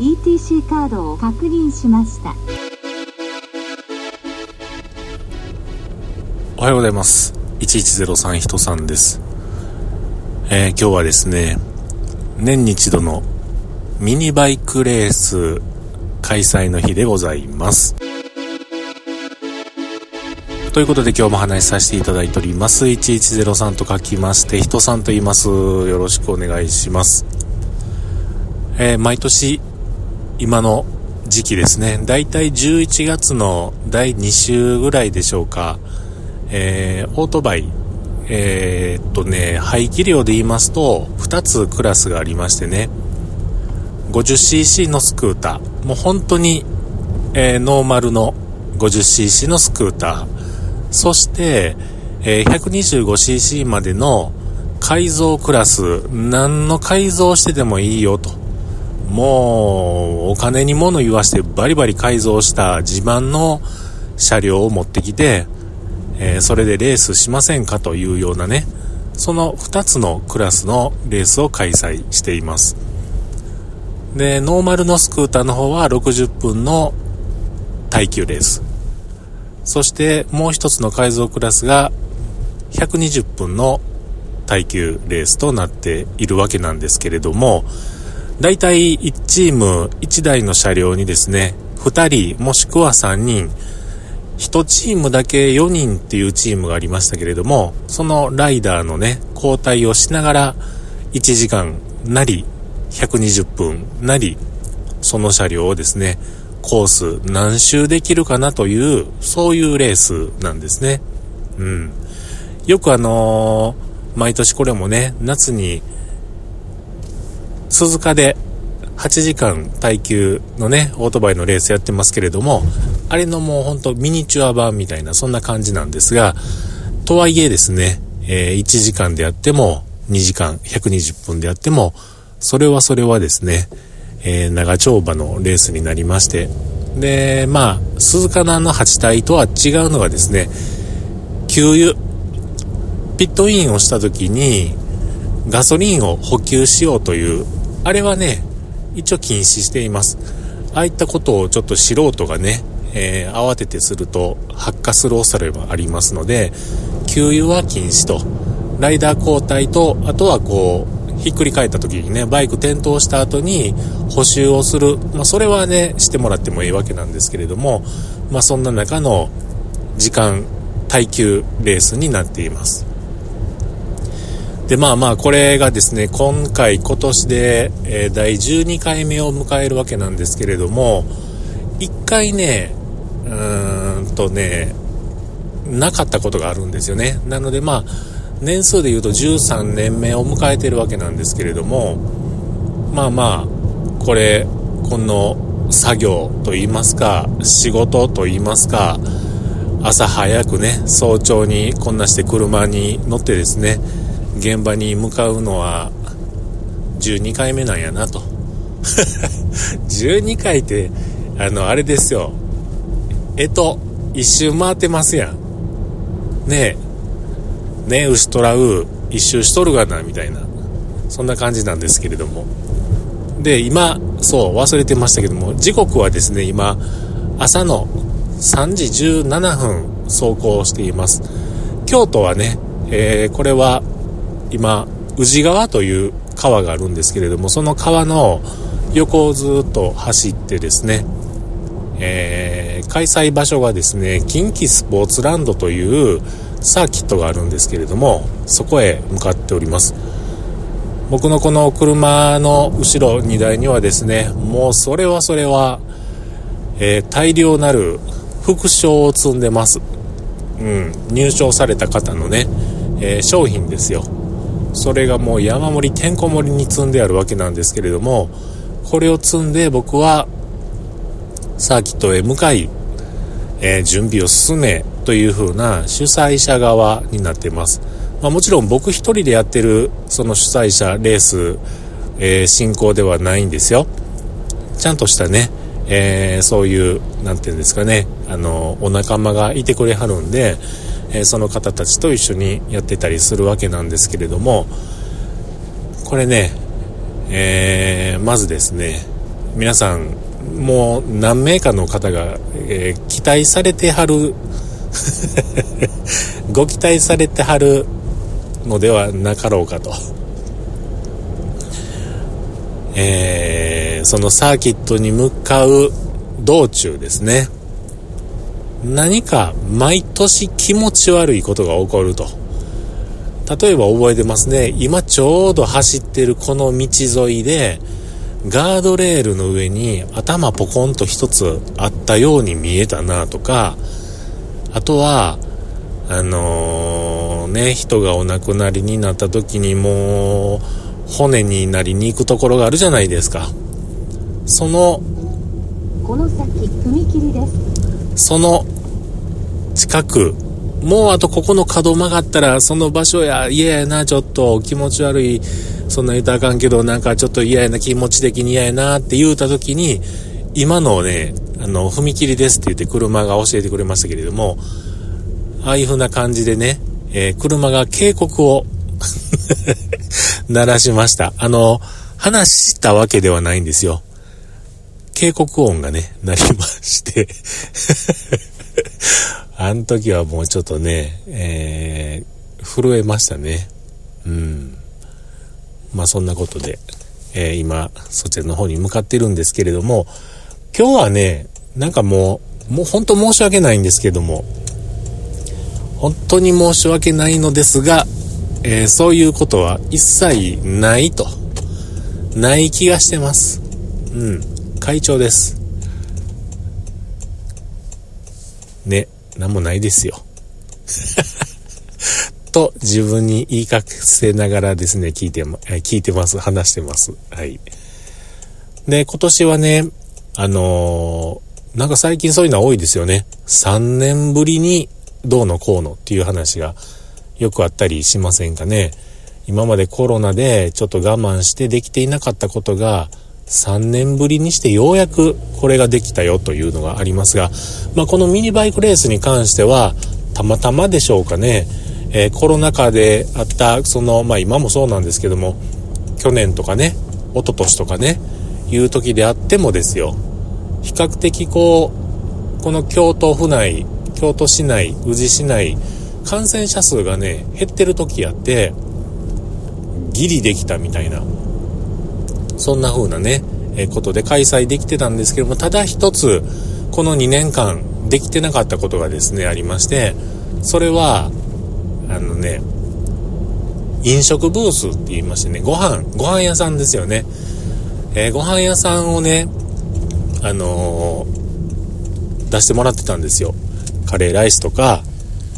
ETC カードを確認しました。おはようございます。1103人さんです、えー、今日はですね年に一度のミニバイクレース開催の日でございます。ということで今日も話しさせていただいております。1103と書きまして人さんと言います。よろしくお願いします。えー、毎年今の時期ですね。だいたい11月の第2週ぐらいでしょうか。えー、オートバイ、えー、っとね、排気量で言いますと、2つクラスがありましてね、50cc のスクーター、もう本当に、えー、ノーマルの 50cc のスクーター、そして、えー、125cc までの改造クラス、何の改造してでもいいよと。もうお金に物言わしてバリバリ改造した自慢の車両を持ってきて、えー、それでレースしませんかというようなね、その2つのクラスのレースを開催しています。で、ノーマルのスクーターの方は60分の耐久レース。そしてもう一つの改造クラスが120分の耐久レースとなっているわけなんですけれども、大体1チーム1台の車両にですね、2人もしくは3人、1チームだけ4人っていうチームがありましたけれども、そのライダーのね、交代をしながら1時間なり120分なり、その車両をですね、コース何周できるかなという、そういうレースなんですね。うん。よくあのー、毎年これもね、夏に鈴鹿で8時間耐久のね、オートバイのレースやってますけれども、あれのもうほんとミニチュア版みたいな、そんな感じなんですが、とはいえですね、えー、1時間であっても、2時間、120分であっても、それはそれはですね、えー、長丁場のレースになりまして、で、まあ、鈴鹿のあの8体とは違うのがですね、給油、ピットインをした時に、ガソリンを補給しようというあれはね、一応禁止しています。ああいったことをちょっと素人がね、えー、慌ててすると発火する恐れはありますので、給油は禁止と、ライダー交代と、あとはこう、ひっくり返った時にね、バイク転倒した後に補修をする。まあ、それはね、してもらってもいいわけなんですけれども、まあ、そんな中の時間耐久レースになっています。で、まあまあ、これがですね、今回、今年で、えー、第12回目を迎えるわけなんですけれども、1回ね、うんとね、なかったことがあるんですよね。なのでまあ、年数で言うと13年目を迎えてるわけなんですけれども、まあまあ、これ、この作業と言いますか、仕事と言いますか、朝早くね、早朝にこんなして車に乗ってですね、現場に向かうのは12回目なんやなと 12回ってあのあれですよえと一周回ってますやん。ねえ。ねえ牛とらう一周しとるがなみたいな。そんな感じなんですけれども。で今そう忘れてましたけども時刻はですね今朝の3時17分走行しています。京都はね、えー、これは今宇治川という川があるんですけれどもその川の横をずっと走ってですね、えー、開催場所がですね近畿スポーツランドというサーキットがあるんですけれどもそこへ向かっております。僕のこの車の後ろ荷台にはですねもうそれはそれは、えー、大量なる副賞を積んでます、うん、入賞された方のね、えー、商品ですよ。それがもう山盛りてんこ盛りに積んであるわけなんですけれどもこれを積んで僕はサーキットへ向かい、え、準備を進めという風な主催者側になってます。まあ、もちろん僕一人でやってるその主催者レース、えー、進行ではないんですよ。ちゃんとしたね、えー、そういう何て言うんですかねあのお仲間がいてくれはるんで、えー、その方たちと一緒にやってたりするわけなんですけれどもこれね、え、まずですね皆さんもう何名かの方が、えー、期待されてはる ご期待されてはるのではなかろうかと。えー、そのサーキットに向かう道中ですね。何か毎年気持ち悪いことが起こると。例えば覚えてますね。今ちょうど走ってるこの道沿いで、ガードレールの上に頭ポコンと一つあったように見えたなとか、あとは、あのー、ね、人がお亡くなりになった時にもう、骨になりに行くところがあるじゃないですか。その、この先、踏切です。その近く、もうあとここの角曲がったら、その場所や嫌やな、ちょっと気持ち悪い、そんな言うたらあかんけど、なんかちょっと嫌やな、気持ち的に嫌やなって言うた時に、今のね、あの、踏切ですって言って車が教えてくれましたけれども、ああいう風な感じでね、えー、車が警告を 鳴らしました。あの、話したわけではないんですよ。警告音がね、鳴りまして あの時はもうちょっとね、えー、震えましたね。うん。まあそんなことで、えー、今、そちらの方に向かってるんですけれども、今日はね、なんかもう、もう本当申し訳ないんですけども、本当に申し訳ないのですが、えー、そういうことは一切ないと。ない気がしてます。うん。会長です。ね、なんもないですよ。と自分に言いかせながらですね、聞いて、聞いてます。話してます。はい。で、今年はね、あのー、なんか最近そういうのは多いですよね。3年ぶりにどうのこうのっていう話がよくあったりしませんかね。今までコロナでちょっと我慢してできていなかったことが3年ぶりにしてようやくこれができたよというのがありますが、まあ、このミニバイクレースに関してはたまたまでしょうかね、えー、コロナ禍であったその、まあ、今もそうなんですけども去年とかね一昨年とかねいう時であってもですよ比較的こうこの京都府内京都市内宇治市内感染者数がね減ってる時やってギリできたみたいなそんな風なね、えことで開催できてたんですけどもただ一つこの2年間できてなかったことがですねありましてそれはあのね飲食ブースって言いましてねご飯ご飯屋さんですよね、えー、ご飯屋さんをねあのー、出してもらってたんですよ。カレーライスとか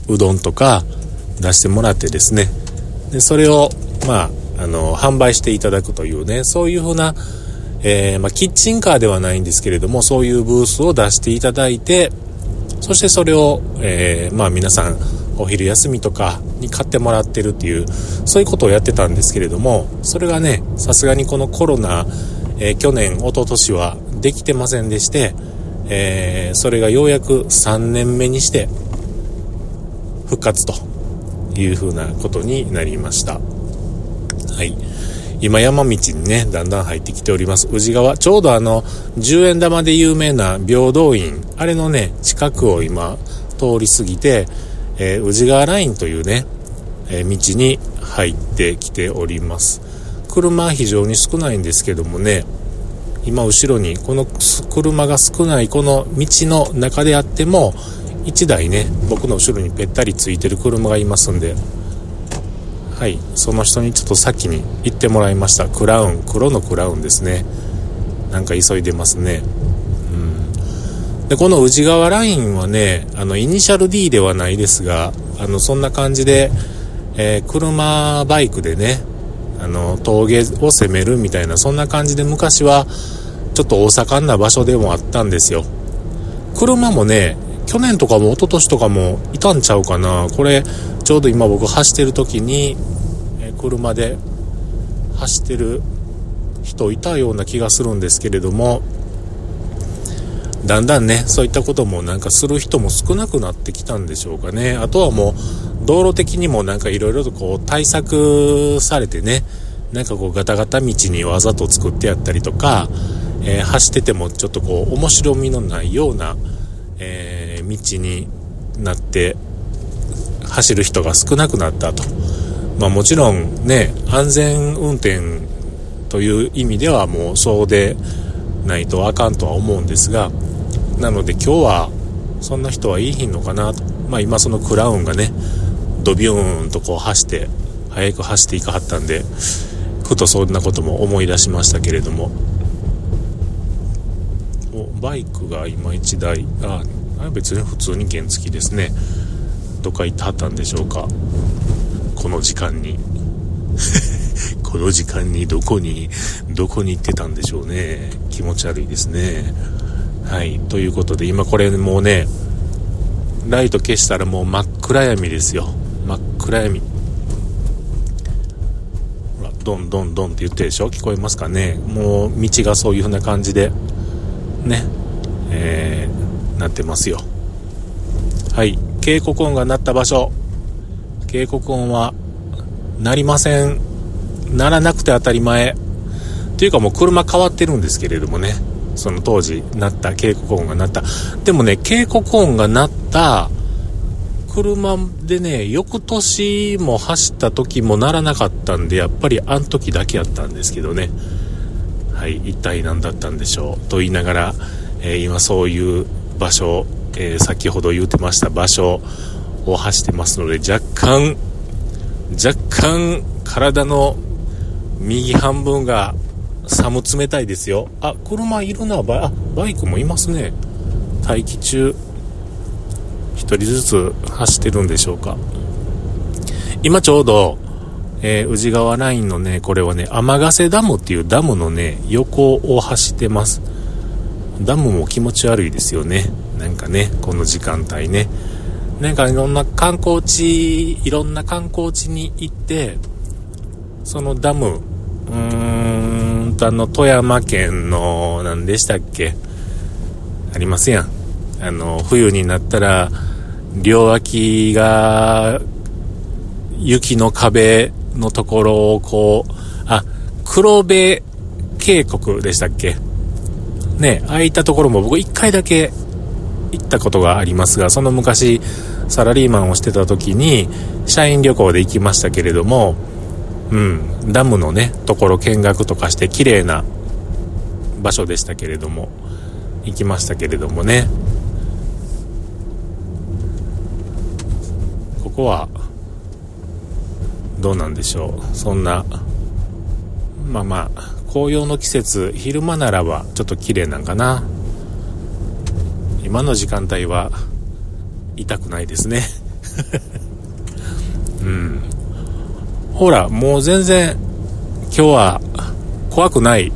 うどんとか出してもらってですね。でそれをまああの販売していただくというねそういうふうな、え、まあ、キッチンカーではないんですけれどもそういうブースを出していただいてそしてそれを、え、まあ、皆さんお昼休みとかに買ってもらってるっていうそういうことをやってたんですけれどもそれがねさすがにこのコロナ、えー、去年一昨年はできてませんでしてえー、それがようやく3年目にして復活というふうなことになりました。はい。今山道にね、だんだん入ってきております。宇治川。ちょうどあの、10円玉で有名な平等院、あれのね、近くを今、通り過ぎて、えー、宇治川ラインというね、えー、道に入ってきております。車は非常に少ないんですけどもね、今後ろにこの車が少ないこの道の中であっても1台ね僕の後ろにぺったりついてる車がいますんではいその人にちょっと先に行ってもらいました。クラウン黒のクラウンですね。なんか急いでますね。でこの宇治川ラインはねあのイニシャル D ではないですがあのそんな感じで、えー、車バイクでねあの峠を攻めるみたいなそんな感じで昔はちょっと大盛んな場所でもあったんですよ。車もね去年とかも一昨年とかもいたんちゃうかな。これちょうど今僕走ってる時に、え車で走ってる人いたような気がするんですけれどもだんだんねそういったこともなんかする人も少なくなってきたんでしょうかねあとはもう道路的にもなんかいろいろとこう対策されてねなんかこうガタガタ道にわざと作ってやったりとか、えー、走っててもちょっとこう面白みのないような、えー、道になって走る人が少なくなったと。まあもちろんね、安全運転という意味ではもうそうでないとあかんとは思うんですが、なので今日はそんな人はいいひんのかなと。まあ今そのクラウンがね、ドビューンとこう走って、速く走っていかはったんで、ふとそんなことも思い出しましたけれども。お、バイクが今1台、あ、別に普通に原付きですね。どっか行ってはったんでしょうか。この時間に。この時間にどこに、どこに行ってたんでしょうね。気持ち悪いですね。はい。ということで、今これもうね、ライト消したらもう真っ暗闇ですよ。真っ暗闇。ほら、ドンドンドンって言ってるでしょ？聞こえますかね？もう道がそういう風な感じで、ね、えー、なってますよ。はい。警告音が鳴った場所。警告音は、なりません。ならなくて当たり前。というかもう車変わってるんですけれどもね。その当時鳴った警告音が鳴った。でもね、警告音が鳴った車でね、翌年も走った時も鳴らなかったんで、やっぱりあの時だけやったんですけどね。はい、一体何だったんでしょう。と言いながら、えー、今そういう場所、えー、先ほど言うてました場所を走ってますので、若干、若干体の右半分が寒冷たいですよ。あ、車いるな、バあバイクもいますね。待機中、1人ずつ走ってるんでしょうか。今ちょうど、えー、宇治川ラインのね、これはね、天ヶ瀬ダムっていうダムのね、横を走ってます。ダムも気持ち悪いですよね。なんかね、この時間帯ね。なんかいろんな観光地、いろんな観光地に行って、そのダム、うんあの、富山県の、何でしたっけ？ありますやん。あの、冬になったら、両脇が、雪の壁のところをこう、あ、黒部渓谷でしたっけ？ね、ああいったところも僕一回だけ行ったことがありますが、その昔、サラリーマンをしてた時に、社員旅行で行きましたけれども、うん、ダムのね、ところ見学とかして綺麗な場所でしたけれども、行きましたけれどもね。ここは、どうなんでしょう？そんな、まあまあ、紅葉の季節、昼間ならばちょっと綺麗なんかな。今の時間帯は、痛くないですね。うん。ほら、もう全然、今日は怖くない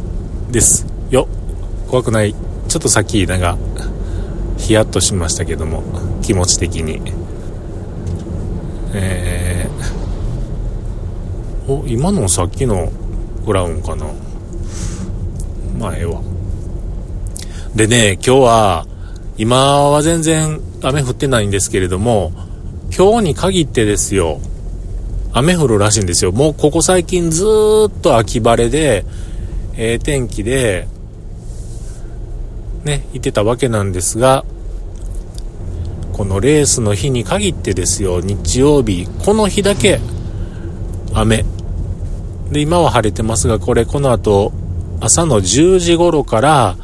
ですよ。怖くない。ちょっとさっき、なんか、ヒヤッとしましたけども、気持ち的に。えー、お、今のさっきのブラウンかな。まあ、ええわ。でね、今日は、今は全然雨降ってないんですけれども、今日に限ってですよ、雨降るらしいんですよ。もうここ最近ずっと秋晴れで、えー、天気で、ね、行ってたわけなんですが、このレースの日に限ってですよ、日曜日、この日だけ、雨。で、今は晴れてますが、これこの後、朝の10時頃から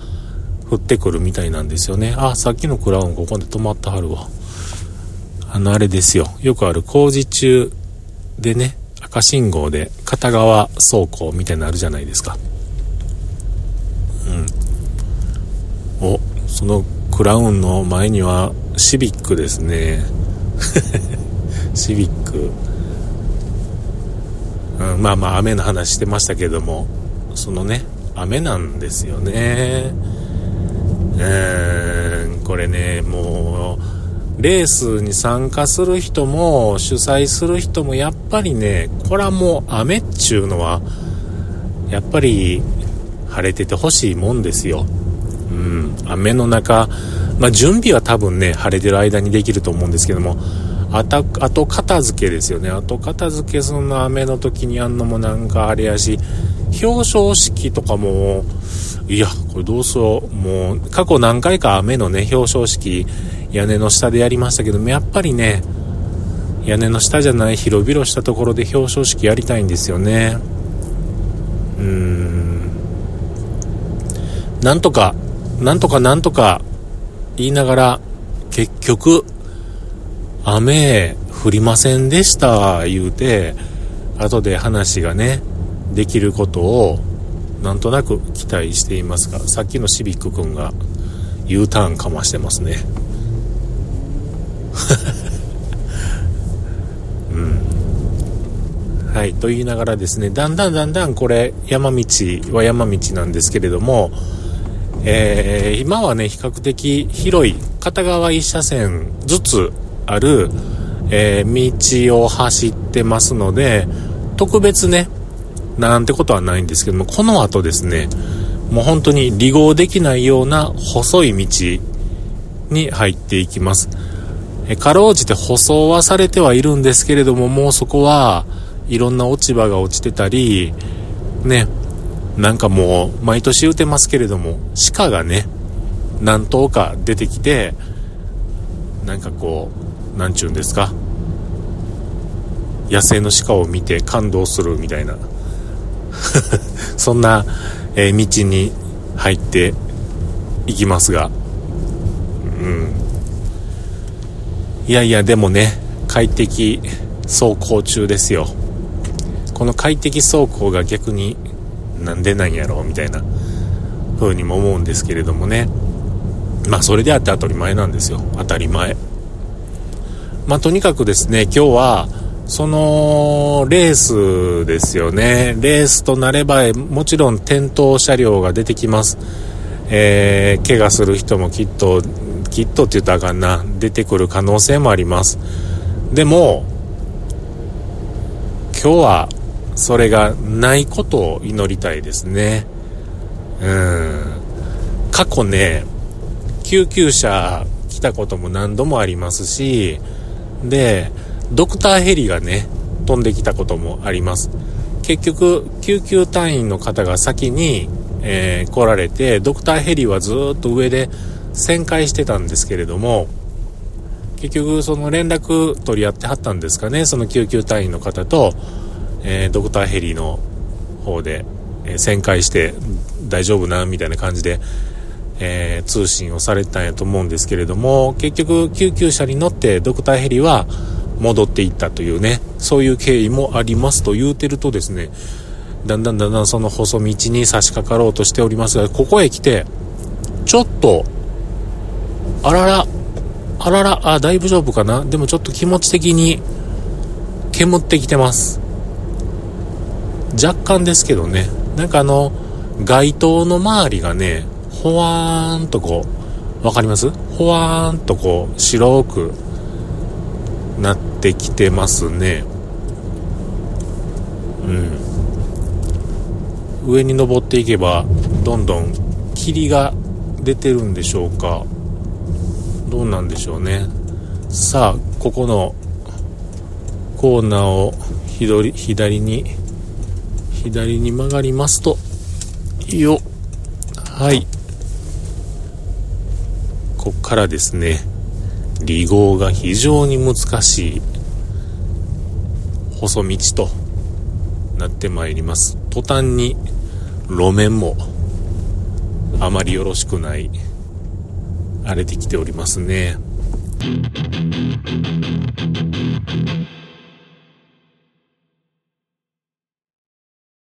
降ってくるみたいなんですよね。あ、さっきのクラウンここで止まってはるわ。あの、あれですよ。よくある工事中でね、赤信号で片側走行みたいなのあるじゃないですか。うん。お、そのクラウンの前にはシビックですね。シビック。うん、まあまあ雨の話してましたけども、そのね、雨なんですよね。うーん、これね、もう、レースに参加する人も主催する人もやっぱりねこれはもう雨っちゅうのはやっぱり晴れててほしいもんですよ。うん。雨の中まあ準備は多分ね晴れてる間にできると思うんですけどもあた後片付けですよね。後片付けその雨の時にやんのもなんかあれやし表彰式とかもいやこれどうしよう。もう過去何回か雨のね表彰式屋根の下でやりましたけどもやっぱりね屋根の下じゃない広々したところで表彰式やりたいんですよね。うーん。なんとかなんとかなんとか言いながら結局雨降りませんでした言うて後で話がねできることをなんとなく期待していますがさっきのシビック君が U ターンかましてますね。うん。はいと言いながらですねだんだんだんだんこれ山道は山道なんですけれどもえー、今はね比較的広い片側1車線ずつある、えー、道を走ってますので特別ねなんてことはないんですけどもこの後ですねもう本当に離合できないような細い道に入っていきます。えかろうじて舗装はされてはいるんですけれどももうそこはいろんな落ち葉が落ちてたりねなんかもう毎年言うてますけれども鹿がね何頭か出てきてなんかこう何ちゅうんですか野生の鹿を見て感動するみたいな。そんな、えー、道に入っていきますが。うん。いやいやでもね快適走行中ですよ。この快適走行が逆になんでなんやろうみたいな風にも思うんですけれどもね。まあそれであって当たり前なんですよ。当たり前。まあとにかくですね今日はそのレースですよねレースとなればもちろん転倒車両が出てきますえー、怪我する人もきっときっとって言ったらあかんな出てくる可能性もありますでも今日はそれがないことを祈りたいですね。うん。過去ね、救急車来たことも何度もありますし、で、ドクターヘリがね、飛んできたこともあります。結局、救急隊員の方が先に、えー、来られて、ドクターヘリはずっと上で旋回してたんですけれども、結局その連絡取り合ってはったんですかね、その救急隊員の方と、えー、ドクターヘリの方で、えー、旋回して大丈夫な？みたいな感じで、えー、通信をされたんやと思うんですけれども結局救急車に乗ってドクターヘリは戻っていったというねそういう経緯もありますと言うてるとですねだんだんだんだんその細道に差し掛かろうとしておりますがここへ来てちょっとあららあららあだいぶ丈夫かな？でもちょっと気持ち的に煙ってきてます。若干ですけどね。なんかあの街灯の周りがねほわーんとこう分かります？ほわーんとこう白くなってきてますね。うん。上に登っていけばどんどん霧が出てるんでしょうか。どうなんでしょうね。さあここのコーナーを左左に左に曲がりますと、よはい。こっからですね、離合が非常に難しい。細道となってまいります。途端に路面もあまりよろしくない荒れてきておりますね。